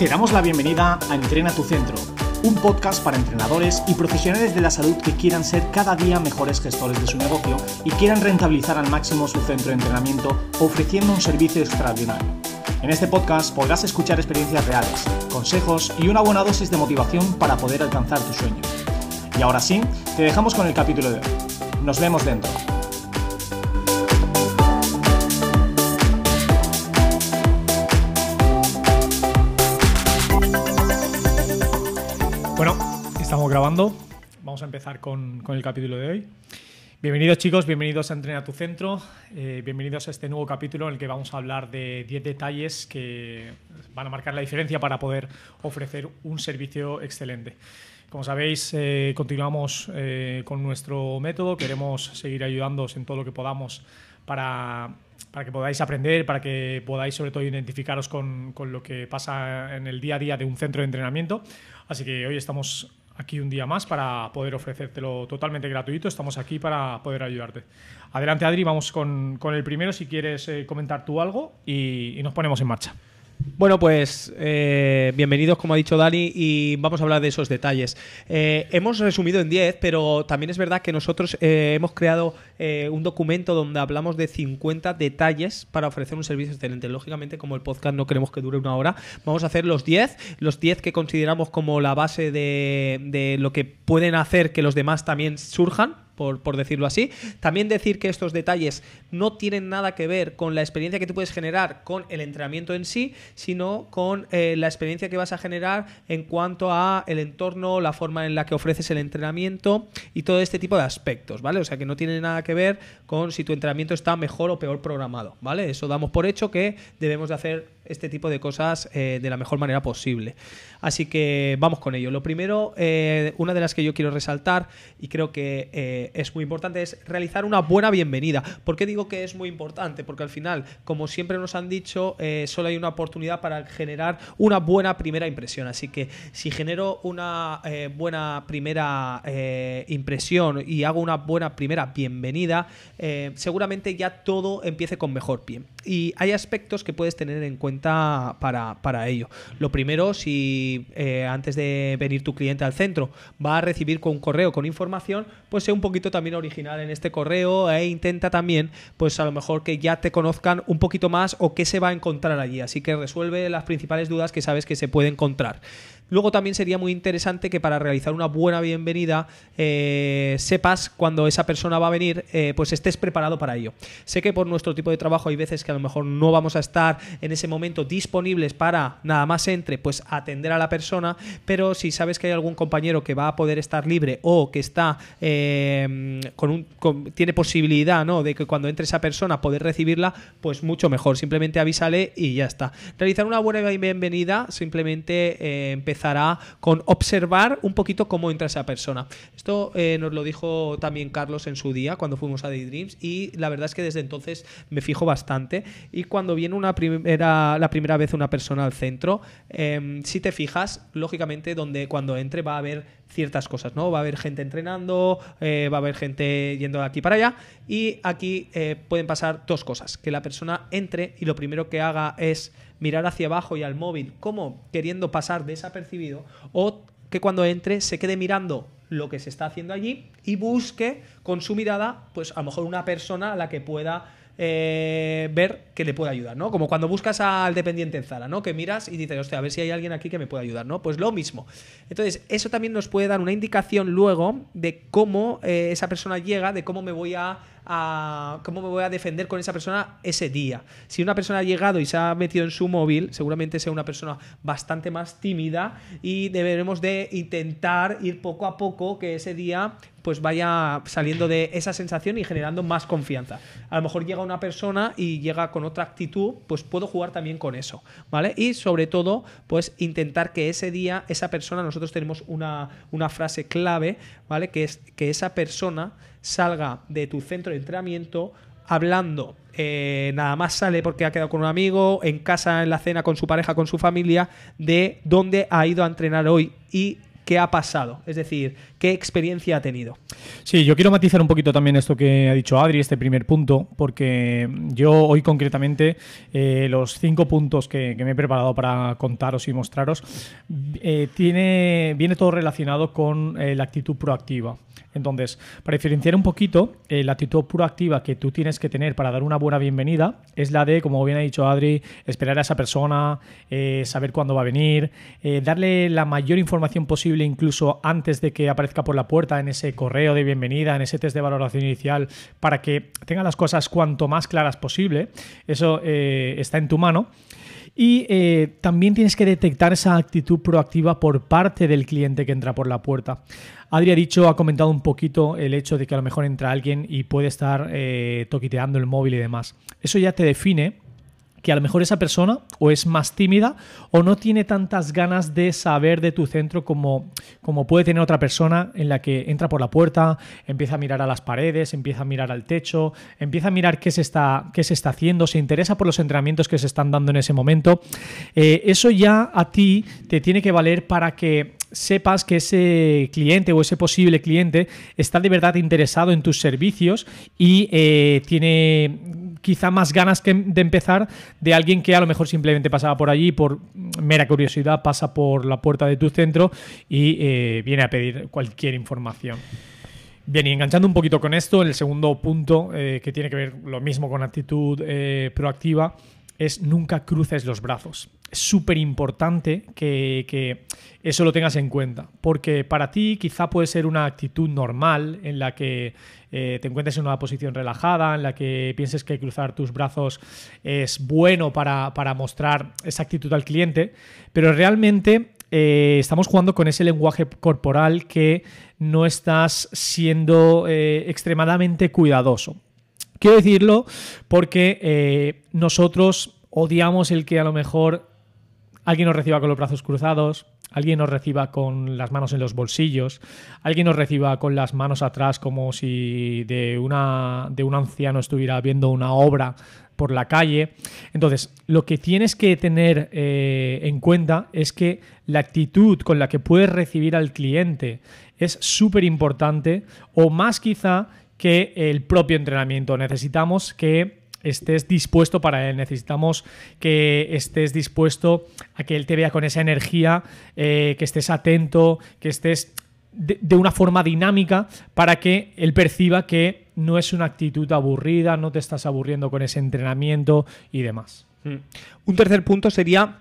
Te damos la bienvenida a Entrena tu Centro, un podcast para entrenadores y profesionales de la salud que quieran ser cada día mejores gestores de su negocio y quieran rentabilizar al máximo su centro de entrenamiento ofreciendo un servicio extraordinario. En este podcast podrás escuchar experiencias reales, consejos y una buena dosis de motivación para poder alcanzar tu sueño. Y ahora sí, te dejamos con el capítulo de hoy. Nos vemos dentro. Bueno, estamos grabando. Vamos a empezar con, con el capítulo de hoy. Bienvenidos chicos, bienvenidos a Entrena tu Centro, eh, bienvenidos a este nuevo capítulo en el que vamos a hablar de 10 detalles que van a marcar la diferencia para poder ofrecer un servicio excelente. Como sabéis, eh, continuamos eh, con nuestro método, queremos seguir ayudándoos en todo lo que podamos para, para que podáis aprender, para que podáis sobre todo identificaros con, con lo que pasa en el día a día de un centro de entrenamiento. Así que hoy estamos aquí un día más para poder ofrecértelo totalmente gratuito. Estamos aquí para poder ayudarte. Adelante, Adri, vamos con, con el primero si quieres eh, comentar tú algo y, y nos ponemos en marcha. Bueno, pues eh, bienvenidos, como ha dicho Dani, y vamos a hablar de esos detalles. Eh, hemos resumido en 10, pero también es verdad que nosotros eh, hemos creado un documento donde hablamos de 50 detalles para ofrecer un servicio excelente. Lógicamente, como el podcast no queremos que dure una hora, vamos a hacer los 10, los 10 que consideramos como la base de lo que pueden hacer que los demás también surjan por, decirlo así. También decir que estos detalles no tienen nada que ver con la experiencia que tú puedes generar con el entrenamiento en sí, sino con eh, la experiencia que vas a generar en cuanto a el entorno, la forma en la que ofreces el entrenamiento y todo este tipo de aspectos, ¿vale? O sea que no tiene nada que ver con si tu entrenamiento está mejor o peor programado, ¿vale? Eso damos por hecho que debemos de hacer este tipo de cosas eh, de la mejor manera posible. Así que vamos con ello. Lo primero, eh, una de las que yo quiero resaltar y creo que eh, es muy importante es realizar una buena bienvenida. ¿Por qué digo que es muy importante? Porque al final, como siempre nos han dicho, solo hay una oportunidad para generar una buena primera impresión. Así que si genero una buena primera impresión y hago una buena primera bienvenida, seguramente ya todo empiece con mejor pie. Y hay aspectos que puedes tener en cuenta para, para ello. Lo primero, si antes de venir tu cliente al centro va a recibir con un correo con información, pues sea un poquito también original en este correo e intenta también, pues a lo mejor que ya te conozcan un poquito más o qué se va a encontrar allí. Así que resuelve las principales dudas que sabes que se puede encontrar. Luego también sería muy interesante que para realizar una buena bienvenida eh, sepas cuando esa persona va a venir, eh, pues estés preparado para ello. Sé que por nuestro tipo de trabajo hay veces que a lo mejor no vamos a estar en ese momento disponibles para nada más entre, pues atender a la persona, pero si sabes que hay algún compañero que va a poder estar libre o que está eh, con un tiene posibilidad, ¿no? De que cuando entre esa persona poder recibirla, pues mucho mejor. Simplemente avísale y ya está. Realizar una buena bienvenida, simplemente empezar empezará con observar un poquito cómo entra esa persona. Esto eh, nos lo dijo también Carlos en su día cuando fuimos a Daydreams y la verdad es que desde entonces me fijo bastante y cuando viene una primera, la primera vez una persona al centro, eh, si te fijas, lógicamente donde cuando entre va a haber ciertas cosas, ¿no? Va a haber gente entrenando, eh, va a haber gente yendo de aquí para allá y aquí eh, pueden pasar dos cosas, que la persona entre y lo primero que haga es mirar hacia abajo y al móvil como queriendo pasar desapercibido o que cuando entre se quede mirando lo que se está haciendo allí y busque con su mirada pues a lo mejor una persona a la que pueda eh, ver que le puede ayudar, ¿no? Como cuando buscas al dependiente en Zara, ¿no? Que miras y dices, hostia, a ver si hay alguien aquí que me pueda ayudar, ¿no? Pues lo mismo. Entonces, eso también nos puede dar una indicación luego de cómo eh, esa persona llega, de cómo me voy a a cómo me voy a defender con esa persona ese día. Si una persona ha llegado y se ha metido en su móvil, seguramente sea una persona bastante más tímida y deberemos de intentar ir poco a poco que ese día pues vaya saliendo de esa sensación y generando más confianza. A lo mejor llega una persona y llega con otra actitud, pues puedo jugar también con eso, ¿vale? Y sobre todo, pues intentar que ese día, esa persona, nosotros tenemos una, una frase clave, ¿vale? Que es que esa persona salga de tu centro de entrenamiento hablando. Eh, nada más sale porque ha quedado con un amigo, en casa, en la cena con su pareja, con su familia, de dónde ha ido a entrenar hoy. Y qué ha pasado, es decir, qué experiencia ha tenido. Sí, yo quiero matizar un poquito también esto que ha dicho Adri, este primer punto, porque yo hoy concretamente eh, los cinco puntos que, me he preparado para contaros y mostraros, eh, tiene, viene todo relacionado con la actitud proactiva. Entonces, para diferenciar un poquito, eh, la actitud proactiva que tú tienes que tener para dar una buena bienvenida es la de, como bien ha dicho Adri, esperar a esa persona, eh, saber cuándo va a venir, eh, darle la mayor información posible incluso antes de que aparezca por la puerta en ese correo de bienvenida, en ese test de valoración inicial, para que tenga las cosas cuanto más claras posible. Eso está en tu mano. Y eh, también tienes que detectar esa actitud proactiva por parte del cliente que entra por la puerta. Adri ha dicho, ha comentado un poquito el hecho de que a lo mejor entra alguien y puede estar eh, toquiteando el móvil y demás. Eso ya te define que a lo mejor esa persona o es más tímida o no tiene tantas ganas de saber de tu centro como, como puede tener otra persona en la que entra por la puerta, empieza a mirar a las paredes, empieza a mirar al techo, empieza a mirar qué se está, qué se está haciendo, se interesa por los entrenamientos que se están dando en ese momento. Eh, eso ya a ti te tiene que valer para que sepas que ese cliente o ese posible cliente está de verdad interesado en tus servicios y eh, tiene quizá más ganas que de empezar de alguien que a lo mejor simplemente pasaba por allí por mera curiosidad, pasa por la puerta de tu centro y eh, viene a pedir cualquier información. Bien, y enganchando un poquito con esto, el segundo punto eh, que tiene que ver lo mismo con actitud proactiva es nunca cruces los brazos. Súper importante que, eso lo tengas en cuenta, porque para ti quizá puede ser una actitud normal en la que eh, te encuentres en una posición relajada, en la que pienses que cruzar tus brazos es bueno para, mostrar esa actitud al cliente, pero realmente eh, estamos jugando con ese lenguaje corporal que no estás siendo eh, extremadamente cuidadoso. Quiero decirlo porque nosotros odiamos el que a lo mejor alguien nos reciba con los brazos cruzados, alguien nos reciba con las manos en los bolsillos, alguien nos reciba con las manos atrás como si de, una, de un anciano estuviera viendo una obra por la calle. Entonces, lo que tienes que tener eh, en cuenta es que la actitud con la que puedes recibir al cliente es súper importante o más quizá que el propio entrenamiento. Necesitamos que estés dispuesto para él. Necesitamos que estés dispuesto a que él te vea con esa energía, eh, que estés atento, que estés de, una forma dinámica para que él perciba que no es una actitud aburrida, no te estás aburriendo con ese entrenamiento y demás. Un tercer punto sería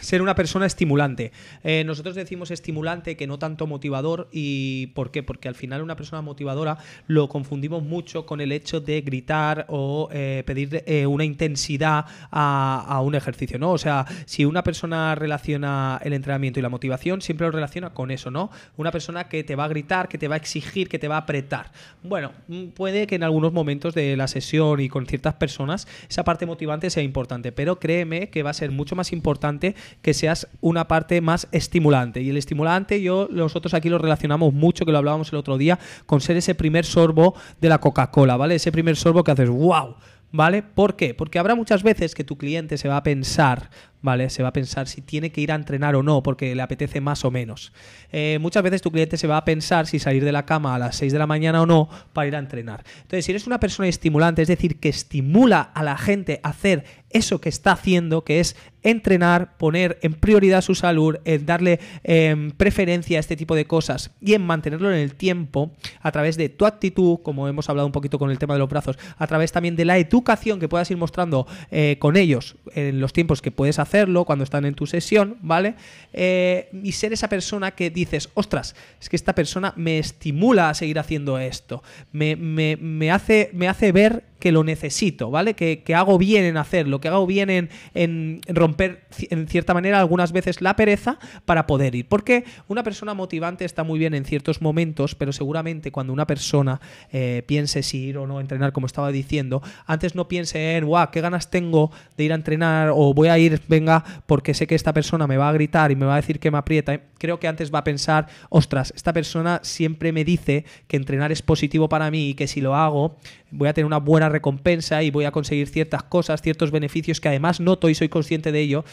ser una persona estimulante. Eh, nosotros decimos estimulante que no tanto motivador. ¿Y por qué? Porque al final una persona motivadora lo confundimos mucho con el hecho de gritar o eh, pedir eh, una intensidad a, un ejercicio, ¿no? O sea, si una persona relaciona el entrenamiento y la motivación, siempre lo relaciona con eso, ¿no? Una persona que te va a gritar, que te va a exigir, que te va a apretar. Bueno, mm, puede que en algunos momentos de la sesión y con ciertas personas esa parte motivante sea importante, pero créeme que va a ser mucho más importante que seas una parte más estimulante. Y el estimulante, yo nosotros aquí lo relacionamos mucho, que lo hablábamos el otro día, con ser ese primer sorbo de la Coca-Cola, ¿vale? Ese primer sorbo que haces, wow. ¿Vale? ¿Por qué? Porque habrá muchas veces que tu cliente se va a pensar, ¿vale? Se va a pensar si tiene que ir a entrenar o no, porque le apetece más o menos. Eh, muchas veces tu cliente se va a pensar si salir de la cama a las 6 de la mañana o no para ir a entrenar. Entonces, si eres una persona estimulante, es decir, que estimula a la gente a hacer eso que está haciendo, que es entrenar, poner en prioridad su salud, en darle em, preferencia a este tipo de cosas y en mantenerlo en el tiempo a través de tu actitud, como hemos hablado un poquito con el tema de los brazos, a través también de la educación que puedas ir mostrando eh, con ellos en los tiempos que puedes hacerlo, cuando están en tu sesión, ¿vale? Eh, y ser esa persona que dices, ostras, es que esta persona me estimula a seguir haciendo esto, me, me hace, me hace ver que lo necesito, ¿vale? Que, hago bien en hacerlo, que hago bien en, romper en cierta manera algunas veces la pereza para poder ir. Porque una persona motivante está muy bien en ciertos momentos, pero seguramente cuando una persona eh, piense si ir o no a entrenar, como estaba diciendo, antes no piense en, guau, qué ganas tengo de ir a entrenar o voy a ir, venga, porque sé que esta persona me va a gritar y me va a decir que me aprieta. Creo que antes va a pensar, ostras, esta persona siempre me dice que entrenar es positivo para mí y que si lo hago voy a tener una buena recompensa y voy a conseguir ciertas cosas, ciertos beneficios que además noto y soy consciente de ello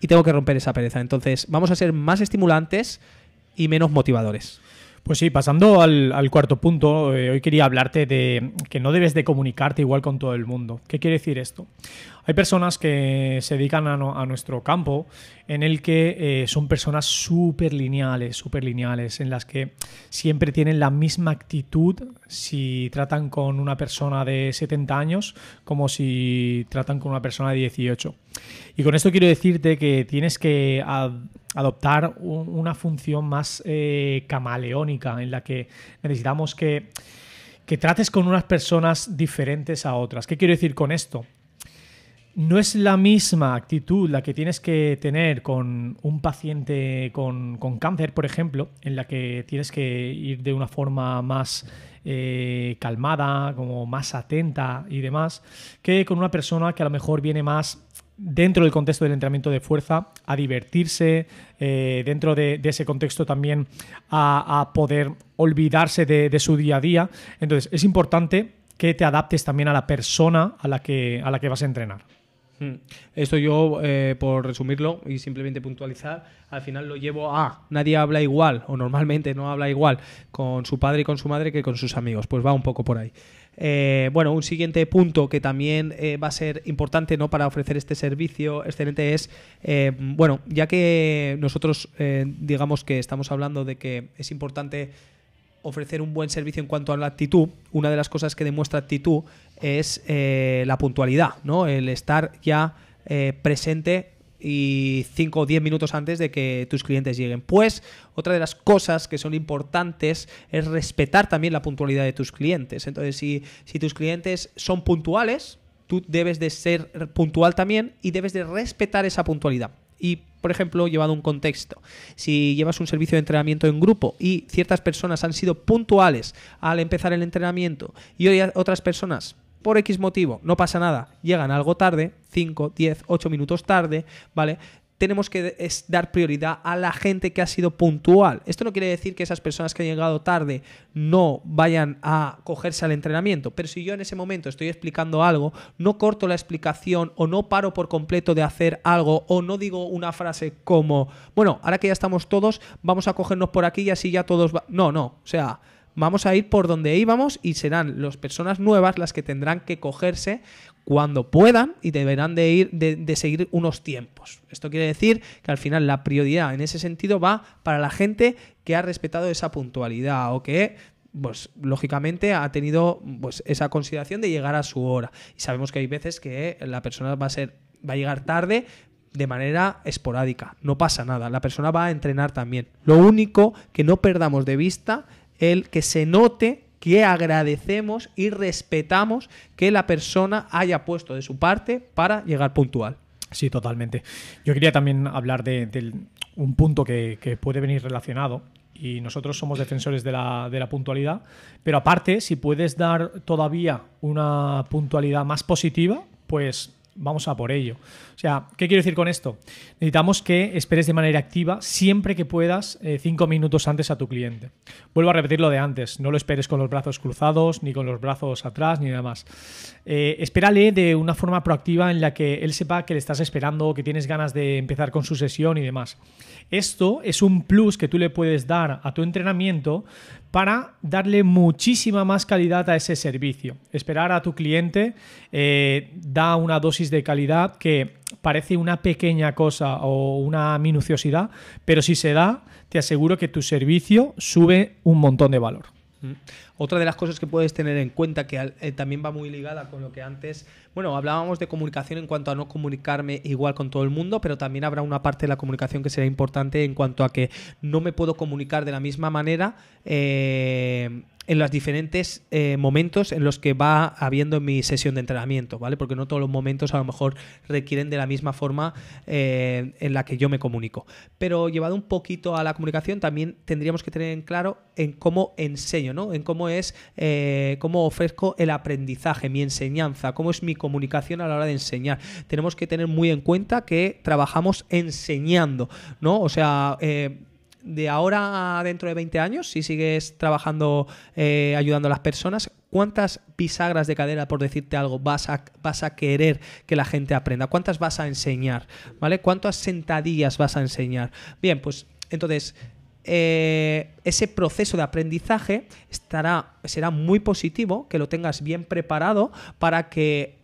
y tengo que romper esa pereza. Entonces, vamos a ser más estimulantes y menos motivadores. Pues sí, pasando al, cuarto punto, eh, hoy quería hablarte de que no debes de comunicarte igual con todo el mundo. ¿Qué quiere decir esto? Hay personas que se dedican a, nuestro campo en el que eh, son personas súper lineales, súper lineales, en las que siempre tienen la misma actitud si tratan con una persona de 70 años como si tratan con una persona de 18. Y con esto quiero decirte que tienes que adoptar una función más eh, camaleónica en la que necesitamos que, que trates con unas personas diferentes a otras. ¿Qué quiero decir con esto? no es la misma actitud la que tienes que tener con un paciente con, cáncer, por ejemplo, en la que tienes que ir de una forma más eh, calmada, como más atenta y demás, que con una persona que a lo mejor viene más dentro del contexto del entrenamiento de fuerza a divertirse, eh, dentro de, ese contexto también a, poder olvidarse de, de su día a día. Entonces es importante que te adaptes también a la persona a la que, a la que vas a entrenar. Mm. Esto yo, eh, por resumirlo y simplemente puntualizar, al final lo llevo a nadie habla igual, o normalmente no habla igual con su padre y con su madre que con sus amigos. Pues va un poco por ahí. Eh, bueno, un siguiente punto que también eh, va a ser importante ¿no? para ofrecer este servicio excelente es, bueno, ya que nosotros digamos que estamos hablando de que es importante ofrecer un buen servicio en cuanto a la actitud, una de las cosas que demuestra actitud es eh, la puntualidad, ¿no? El estar ya eh, presente y 5 o 10 minutos antes de que tus clientes lleguen. Pues otra de las cosas que son importantes es respetar también la puntualidad de tus clientes. Entonces, si, si tus clientes son puntuales, tú debes de ser puntual también y debes de respetar esa puntualidad. Y, por ejemplo, llevado un contexto, si llevas un servicio de entrenamiento en grupo y ciertas personas han sido puntuales al empezar el entrenamiento y otras personas por X motivo, no pasa nada, llegan algo tarde, 5, 10, 8 minutos tarde, ¿vale? Tenemos que dar prioridad a la gente que ha sido puntual. Esto no quiere decir que esas personas que han llegado tarde no vayan a cogerse al entrenamiento, pero si yo en ese momento estoy explicando algo, no corto la explicación o no paro por completo de hacer algo o no digo una frase como, bueno, ahora que ya estamos todos, vamos a cogernos por aquí y así ya todos... Va no, no, o sea... Vamos a ir por donde íbamos y serán las personas nuevas las que tendrán que cogerse cuando puedan y deberán de ir de, seguir unos tiempos. Esto quiere decir que al final la prioridad en ese sentido va para la gente que ha respetado esa puntualidad o que pues lógicamente ha tenido pues esa consideración de llegar a su hora. Y sabemos que hay veces que la persona va a ser va a llegar tarde de manera esporádica, no pasa nada, la persona va a entrenar también. Lo único que no perdamos de vista el que se note que agradecemos y respetamos que la persona haya puesto de su parte para llegar puntual. Sí, totalmente. Yo quería también hablar de, un punto que, puede venir relacionado y nosotros somos defensores de la, de la, puntualidad, pero aparte, si puedes dar todavía una puntualidad más positiva, pues vamos a por ello. O sea, ¿qué quiero decir con esto? Necesitamos que esperes de manera activa siempre que puedas eh, cinco minutos antes a tu cliente. Vuelvo a repetir lo de antes, no lo esperes con los brazos cruzados, ni con los brazos atrás, ni nada más. Eh, espérale de una forma proactiva en la que él sepa que le estás esperando, que tienes ganas de empezar con su sesión y demás. Esto es un plus que tú le puedes dar a tu entrenamiento para darle muchísima más calidad a ese servicio. Esperar a tu cliente eh, da una dosis de calidad que parece una pequeña cosa o una minuciosidad, pero si se da, te aseguro que tu servicio sube un montón de valor. Mm. Otra de las cosas que puedes tener en cuenta, que eh, también va muy ligada con lo que antes, bueno, hablábamos de comunicación en cuanto a no comunicarme igual con todo el mundo, pero también habrá una parte de la comunicación que será importante en cuanto a que no me puedo comunicar de la misma manera eh, en los diferentes eh, momentos en los que va habiendo mi sesión de entrenamiento, ¿vale? Porque no todos los momentos a lo mejor requieren de la misma forma eh, en la que yo me comunico. Pero llevado un poquito a la comunicación, también tendríamos que tener en claro en cómo enseño, ¿no? En cómo es, eh, cómo ofrezco el aprendizaje, mi enseñanza, cómo es mi comunicación a la hora de enseñar. Tenemos que tener muy en cuenta que trabajamos enseñando, ¿no? O sea, de ahora a dentro de 20 años, si sigues trabajando, eh, ayudando a las personas, ¿Cuántas bisagras de cadera, por decirte algo, vas a, vas a querer que la gente aprenda? ¿Cuántas vas a enseñar? ¿Vale? ¿Cuántas sentadillas vas a enseñar? Bien, pues entonces eh, ese proceso de aprendizaje estará, será muy positivo, que lo tengas bien preparado para que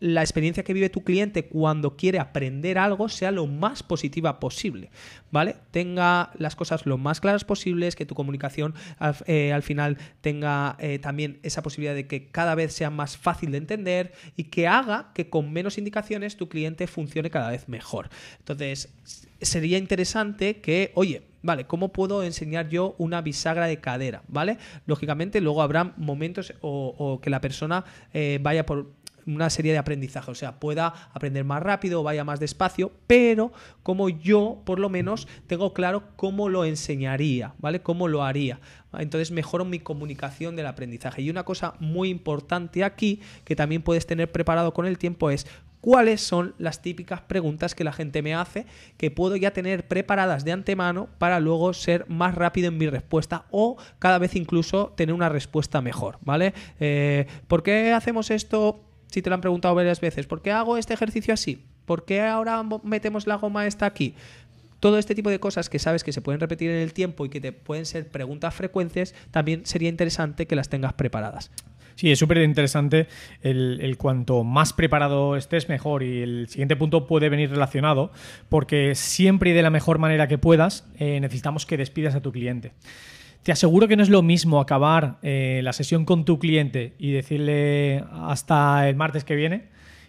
la experiencia que vive tu cliente cuando quiere aprender algo sea lo más positiva posible, ¿vale? Tenga las cosas lo más claras posibles, que tu comunicación al, eh, final tenga eh, también esa posibilidad de que cada vez sea más fácil de entender y que haga que con menos indicaciones tu cliente funcione cada vez mejor. Entonces, sería interesante que, oye, Vale, ¿cómo puedo enseñar yo una bisagra de cadera? ¿Vale? Lógicamente, luego habrá momentos o, que la persona eh, vaya por una serie de aprendizaje, o sea, pueda aprender más rápido o vaya más despacio, pero como yo, por lo menos, tengo claro cómo lo enseñaría, ¿vale? Cómo lo haría. Entonces mejoro mi comunicación del aprendizaje. Y una cosa muy importante aquí, que también puedes tener preparado con el tiempo, es cuáles son las típicas preguntas que la gente me hace, que puedo ya tener preparadas de antemano para luego ser más rápido en mi respuesta o cada vez incluso tener una respuesta mejor, ¿vale? Eh, ¿Por qué hacemos esto? Si te lo han preguntado varias veces, ¿por qué hago este ejercicio así? ¿Por qué ahora metemos la goma esta aquí? Todo este tipo de cosas que sabes que se pueden repetir en el tiempo y que te pueden ser preguntas frecuentes, también sería interesante que las tengas preparadas. Sí, es súper interesante el, cuanto más preparado estés, mejor. Y el siguiente punto puede venir relacionado, porque siempre y de la mejor manera que puedas, eh, necesitamos que despidas a tu cliente. Te aseguro que no es lo mismo acabar eh, la sesión con tu cliente y decirle hasta el martes que viene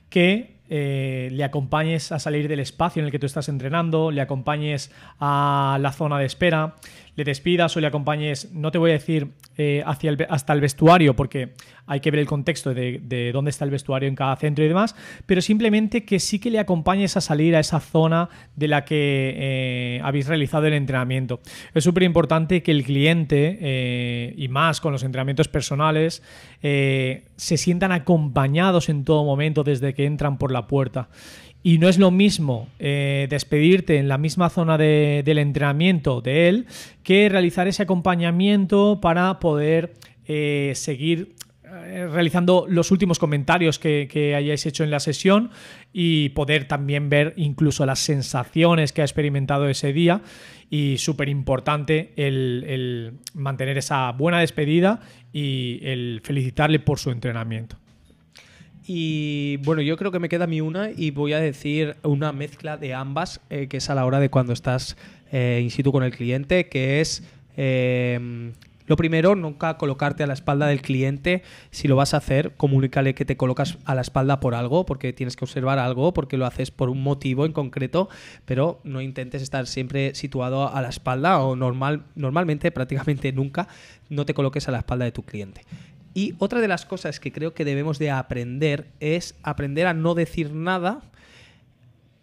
que eh, le acompañes a salir del espacio en el que tú estás entrenando, le acompañes a la zona de espera, le despidas o le acompañes, no te voy a decir eh, hacia el, hasta el vestuario, porque hay que ver el contexto de, dónde está el vestuario en cada centro y demás, pero simplemente que sí que le acompañes a salir a esa zona de la que eh, habéis realizado el entrenamiento. Es súper importante que el cliente, eh, y más con los entrenamientos personales, se sientan acompañados en todo momento desde que entran por la puerta. Y no es lo mismo eh, despedirte en la misma zona del entrenamiento de él que realizar ese acompañamiento para poder eh, seguir eh, realizando los últimos comentarios que, hayáis hecho en la sesión y poder también ver incluso las sensaciones que ha experimentado ese día y súper importante el mantener esa buena despedida y el felicitarle por su entrenamiento. Y bueno, yo creo que me queda mi una y voy a decir una mezcla de ambas, eh, que es a la hora de cuando estás eh, in situ con el cliente, que es em, lo primero, nunca colocarte a la espalda del cliente. Si lo vas a hacer, comunícale que te colocas a la espalda por algo, porque tienes que observar algo, porque lo haces por un motivo en concreto, pero no intentes estar siempre situado a la espalda o normal, normalmente, prácticamente nunca, no te coloques a la espalda de tu cliente. Y otra de las cosas que creo que debemos de aprender es aprender a no decir nada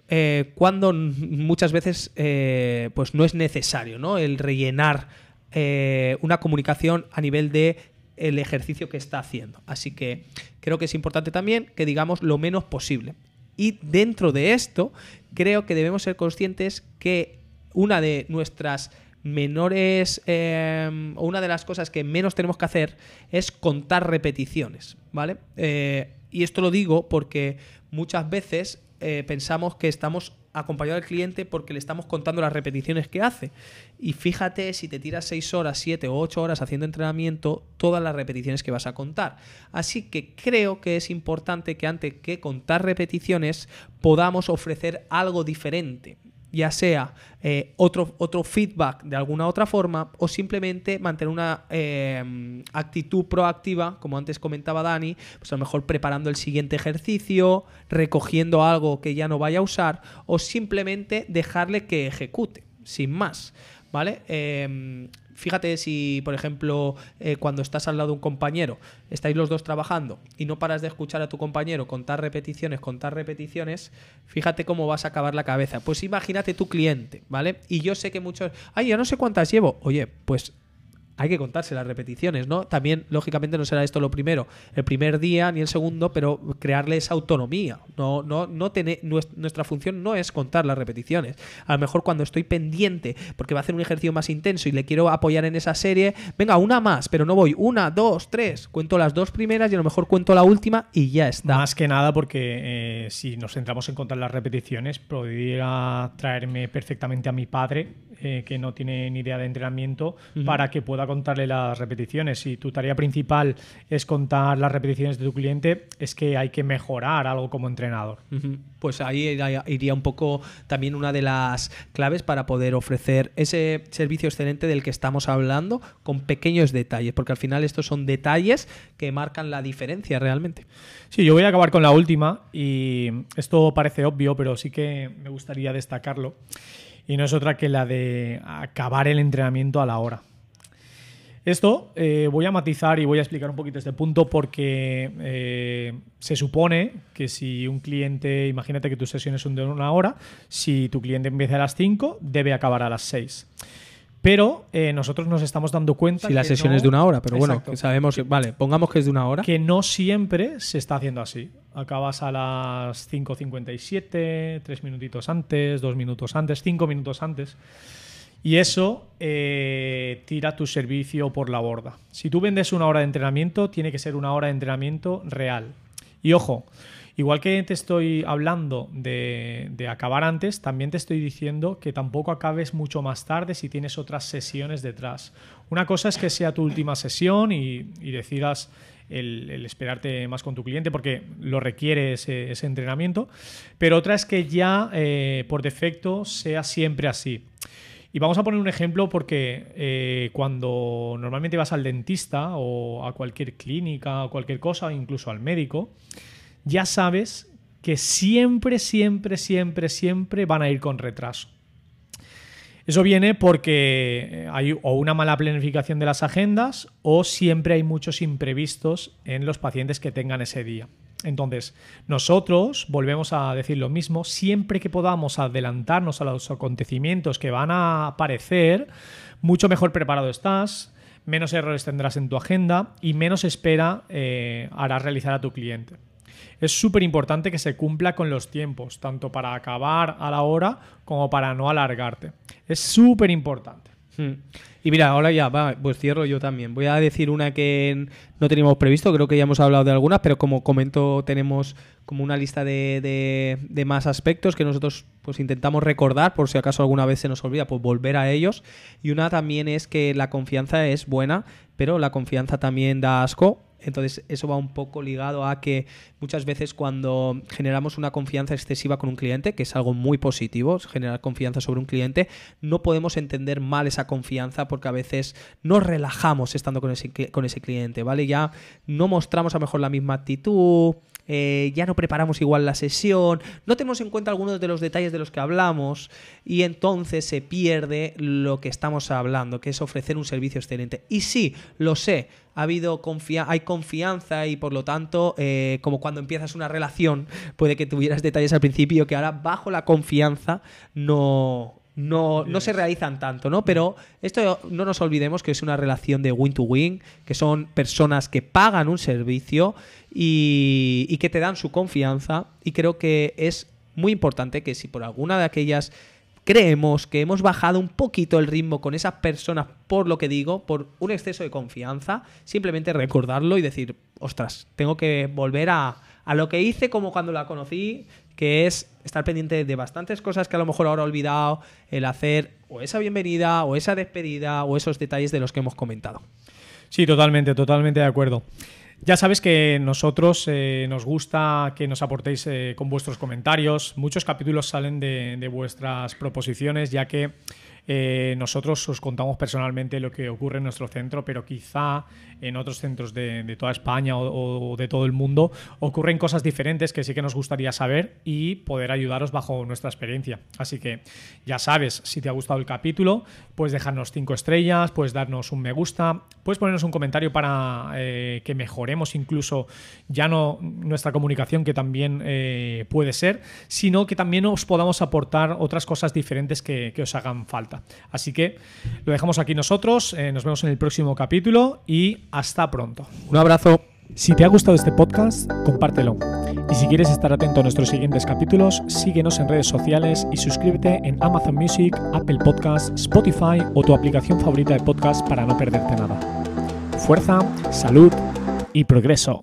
eh, cuando muchas veces eh, pues no es necesario, ¿no? El rellenar eh, una comunicación a nivel de el ejercicio que está haciendo. Así que creo que es importante también que digamos lo menos posible. Y dentro de esto, creo que debemos ser conscientes que una de nuestras menores em, una de las cosas que menos tenemos que hacer es contar repeticiones, ¿vale? Eh, y esto lo digo porque muchas veces eh, pensamos que estamos acompañando al cliente porque le estamos contando las repeticiones que hace. Y fíjate si te tiras 6 horas, 7 o 8 horas haciendo entrenamiento, todas las repeticiones que vas a contar. Así que creo que es importante que antes que contar repeticiones podamos ofrecer algo diferente ya sea eh, otro, otro feedback de alguna otra forma o simplemente mantener una eh, actitud proactiva, como antes comentaba Dani, pues a lo mejor preparando el siguiente ejercicio, recogiendo algo que ya no vaya a usar o simplemente dejarle que ejecute, sin más. ¿Vale? Eh, fíjate si, por ejemplo, eh, cuando estás al lado de un compañero, estáis los dos trabajando y no paras de escuchar a tu compañero contar repeticiones, contar repeticiones, fíjate cómo vas a acabar la cabeza. Pues imagínate tu cliente, ¿vale? Y yo sé que muchos, ay, ya no sé cuántas llevo. Oye, pues hay que contarse las repeticiones, ¿no? También, lógicamente, no será esto lo primero, el primer día ni el segundo, pero crearle esa autonomía. No, no, no tener, nuestra función no es contar las repeticiones. A lo mejor cuando estoy pendiente, porque va a hacer un ejercicio más intenso y le quiero apoyar en esa serie, venga, una más, pero no voy, una, dos, tres, cuento las dos primeras y a lo mejor cuento la última y ya está. Más que nada porque eh, si nos centramos en contar las repeticiones, podría traerme perfectamente a mi padre eh, que no tiene ni idea de entrenamiento para que pueda contarle las repeticiones. Si tu tarea principal es contar las repeticiones de tu cliente, es que hay que mejorar algo como entrenador. Pues ahí iría un poco también una de las claves para poder ofrecer ese servicio excelente del que estamos hablando con pequeños detalles, porque al final estos son detalles que marcan la diferencia realmente. Sí, yo voy a acabar con la última y esto parece obvio, pero sí que me gustaría destacarlo y no es otra que la de acabar el entrenamiento a la hora. Esto eh, voy a matizar y voy a explicar un poquito este punto porque eh, se supone que si un cliente, imagínate que tus sesiones son de una hora, si tu cliente empieza a las 5, debe acabar a las 6. Pero eh, nosotros nos estamos dando cuenta. Si la sesión es de una hora, pero bueno, sabemos que, vale, pongamos que es de una hora. Que no siempre se está haciendo así. Acabas a las 5.57, tres minutitos antes, dos minutos antes, cinco minutos antes. Y eso eh, tira tu servicio por la borda. Si tú vendes una hora de entrenamiento, tiene que ser una hora de entrenamiento real. Y ojo, Igual que te estoy hablando de, acabar antes, también te estoy diciendo que tampoco acabes mucho más tarde si tienes otras sesiones detrás. Una cosa es que sea tu última sesión y, decidas el, esperarte más con tu cliente porque lo requiere ese, entrenamiento, pero otra es que ya eh, por defecto sea siempre así. Y vamos a poner un ejemplo porque eh, cuando normalmente vas al dentista o a cualquier clínica o cualquier cosa, incluso al médico, ya sabes que siempre, siempre, siempre, siempre van a ir con retraso. Eso viene porque hay o una mala planificación de las agendas o siempre hay muchos imprevistos en los pacientes que tengan ese día. Entonces, nosotros volvemos a decir lo mismo, siempre que podamos adelantarnos a los acontecimientos que van a aparecer, mucho mejor preparado estás, menos errores tendrás en tu agenda y menos espera eh, harás realizar a tu cliente es súper importante que se cumpla con los tiempos, tanto para acabar a la hora como para no alargarte. Es súper importante. Hmm. Y mira, ahora ya, va, pues cierro yo también. Voy a decir una que no teníamos previsto, creo que ya hemos hablado de algunas, pero como comento, tenemos como una lista de, de, más aspectos que nosotros pues intentamos recordar, por si acaso alguna vez se nos olvida, pues volver a ellos. Y una también es que la confianza es buena, pero la confianza también da asco entonces eso va un poco ligado a que muchas veces cuando generamos una confianza excesiva con un cliente, que es algo muy positivo, generar confianza sobre un cliente, no podemos entender mal esa confianza porque a veces nos relajamos estando con ese, con ese cliente, ¿vale? Ya no mostramos a lo mejor la misma actitud, eh, ya no preparamos igual la sesión, no tenemos en cuenta algunos de los detalles de los que hablamos y entonces se pierde lo que estamos hablando, que es ofrecer un servicio excelente. Y sí, lo sé, ha habido hay confianza y por lo tanto, eh, como cuando empiezas una relación, puede que tuvieras detalles al principio que ahora bajo la confianza no, no, no, se realizan tanto, ¿no? Pero esto no nos olvidemos que es una relación de win to win, que son personas que pagan un servicio y, y que te dan su confianza y creo que es muy importante que si por alguna de aquellas creemos que hemos bajado un poquito el ritmo con esas personas por lo que digo, por un exceso de confianza, simplemente recordarlo y decir, ostras, tengo que volver a, a lo que hice como cuando la conocí, que es estar pendiente de bastantes cosas que a lo mejor ahora olvidado, el hacer o esa bienvenida o esa despedida o esos detalles de los que hemos comentado. Sí, totalmente, totalmente de acuerdo. Ya sabes que nosotros eh, nos gusta que nos aportéis eh, con vuestros comentarios. Muchos capítulos salen de vuestras proposiciones, ya que eh, nosotros os contamos personalmente lo que ocurre en nuestro centro, pero quizá en otros centros de, toda España o, de todo el mundo ocurren cosas diferentes que sí que nos gustaría saber y poder ayudaros bajo nuestra experiencia. Así que ya sabes, si te ha gustado el capítulo, puedes dejarnos cinco estrellas, puedes darnos un me gusta, puedes ponernos un comentario para eh, que mejoremos incluso ya no nuestra comunicación, que también eh, puede ser, sino que también os podamos aportar otras cosas diferentes que os hagan falta. Así que lo dejamos aquí nosotros, eh, nos vemos en el próximo capítulo y hasta pronto. Un abrazo. Si te ha gustado este podcast, compártelo. Y si quieres estar atento a nuestros siguientes capítulos, síguenos en redes sociales y suscríbete en Amazon Music, Apple Podcasts, Spotify o tu aplicación favorita de podcast para no perderte nada. Fuerza, salud y progreso.